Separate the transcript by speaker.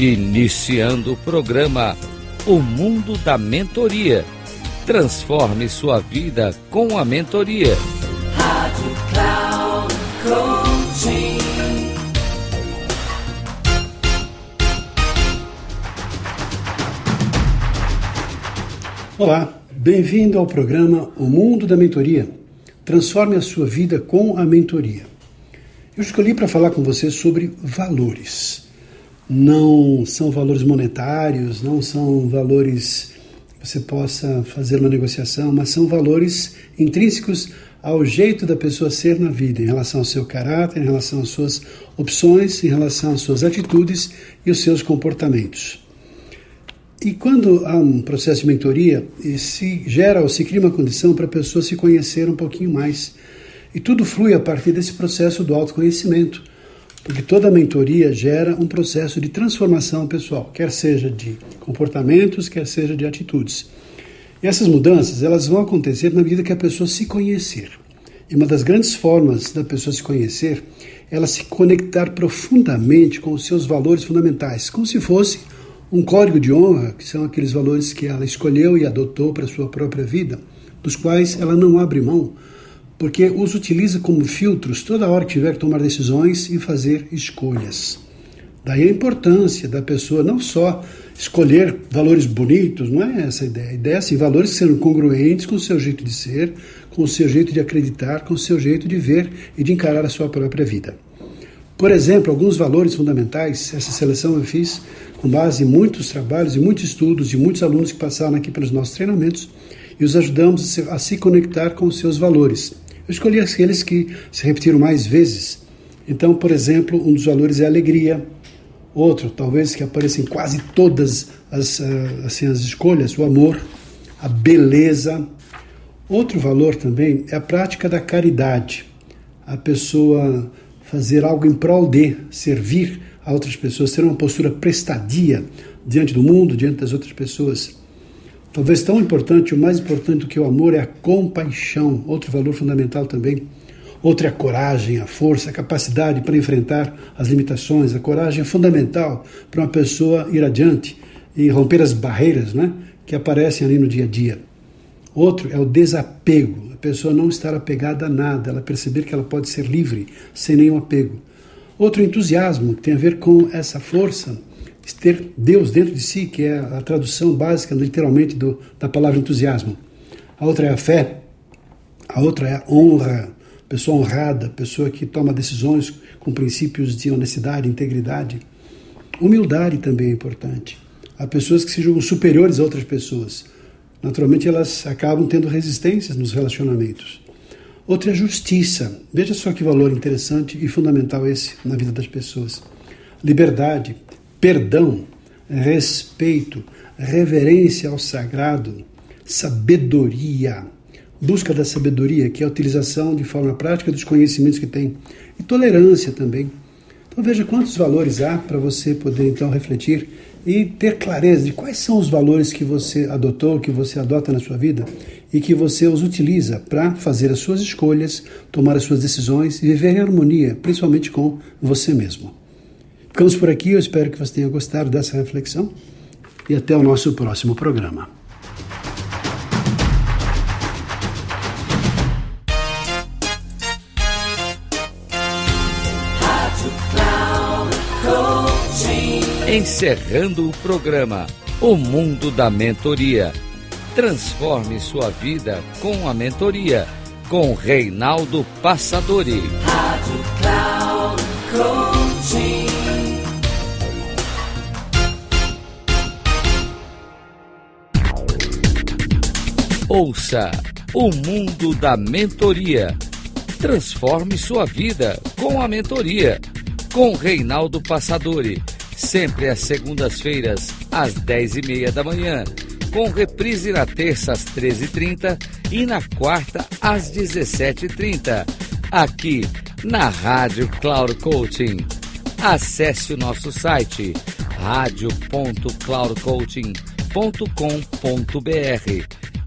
Speaker 1: Iniciando o programa O Mundo da Mentoria. Transforme sua vida com a mentoria. Rádio Cloud Coaching.
Speaker 2: Olá, bem-vindo ao programa O Mundo da Mentoria. Transforme a sua vida com a mentoria. Eu escolhi para falar com você sobre valores não são valores monetários, não são valores que você possa fazer uma negociação, mas são valores intrínsecos ao jeito da pessoa ser na vida, em relação ao seu caráter, em relação às suas opções, em relação às suas atitudes e os seus comportamentos. E quando há um processo de mentoria, se gera ou se cria uma condição para a pessoa se conhecer um pouquinho mais. E tudo flui a partir desse processo do autoconhecimento porque toda mentoria gera um processo de transformação pessoal, quer seja de comportamentos, quer seja de atitudes. E essas mudanças elas vão acontecer na medida que a pessoa se conhecer. E uma das grandes formas da pessoa se conhecer é ela se conectar profundamente com os seus valores fundamentais, como se fosse um código de honra, que são aqueles valores que ela escolheu e adotou para a sua própria vida, dos quais ela não abre mão porque os utiliza como filtros toda hora que tiver que tomar decisões e fazer escolhas. Daí a importância da pessoa não só escolher valores bonitos, não é essa a ideia. A ideia é assim, valores sejam congruentes com o seu jeito de ser, com o seu jeito de acreditar, com o seu jeito de ver e de encarar a sua própria vida. Por exemplo, alguns valores fundamentais, essa seleção eu fiz com base em muitos trabalhos e muitos estudos de muitos alunos que passaram aqui pelos nossos treinamentos e os ajudamos a se conectar com os seus valores. Eu escolhi aqueles que se repetiram mais vezes. Então, por exemplo, um dos valores é a alegria. Outro, talvez que apareça em quase todas as, ah, assim, as escolhas, o amor, a beleza. Outro valor também é a prática da caridade. A pessoa fazer algo em prol de, servir a outras pessoas, ter uma postura prestadia diante do mundo, diante das outras pessoas. Talvez tão importante, o mais importante do que o amor é a compaixão, outro valor fundamental também. Outro é a coragem, a força, a capacidade para enfrentar as limitações. A coragem é fundamental para uma pessoa ir adiante e romper as barreiras né, que aparecem ali no dia a dia. Outro é o desapego, a pessoa não estar apegada a nada, ela perceber que ela pode ser livre sem nenhum apego. Outro entusiasmo, que tem a ver com essa força ter Deus dentro de si, que é a tradução básica, literalmente, do, da palavra entusiasmo. A outra é a fé, a outra é a honra, pessoa honrada, pessoa que toma decisões com princípios de honestidade, integridade. Humildade também é importante. Há pessoas que se julgam superiores a outras pessoas. Naturalmente, elas acabam tendo resistências nos relacionamentos. Outra é a justiça. Veja só que valor interessante e fundamental esse na vida das pessoas. Liberdade perdão, respeito, reverência ao sagrado, sabedoria, busca da sabedoria, que é a utilização de forma prática dos conhecimentos que tem, e tolerância também. Então veja quantos valores há para você poder então refletir e ter clareza de quais são os valores que você adotou, que você adota na sua vida e que você os utiliza para fazer as suas escolhas, tomar as suas decisões e viver em harmonia, principalmente com você mesmo. Ficamos por aqui, eu espero que você tenha gostado dessa reflexão e até o nosso próximo programa.
Speaker 1: Encerrando o programa O Mundo da Mentoria. Transforme sua vida com a mentoria com Reinaldo Passadori. Rádio Cloud Coaching. Ouça o mundo da mentoria. Transforme sua vida com a mentoria. Com Reinaldo Passadori. Sempre às segundas-feiras, às dez e meia da manhã. Com reprise na terça às 13h30 e na quarta às 17h30. Aqui na Rádio Cloud Coaching. Acesse o nosso site radio.cloudcoaching.com.br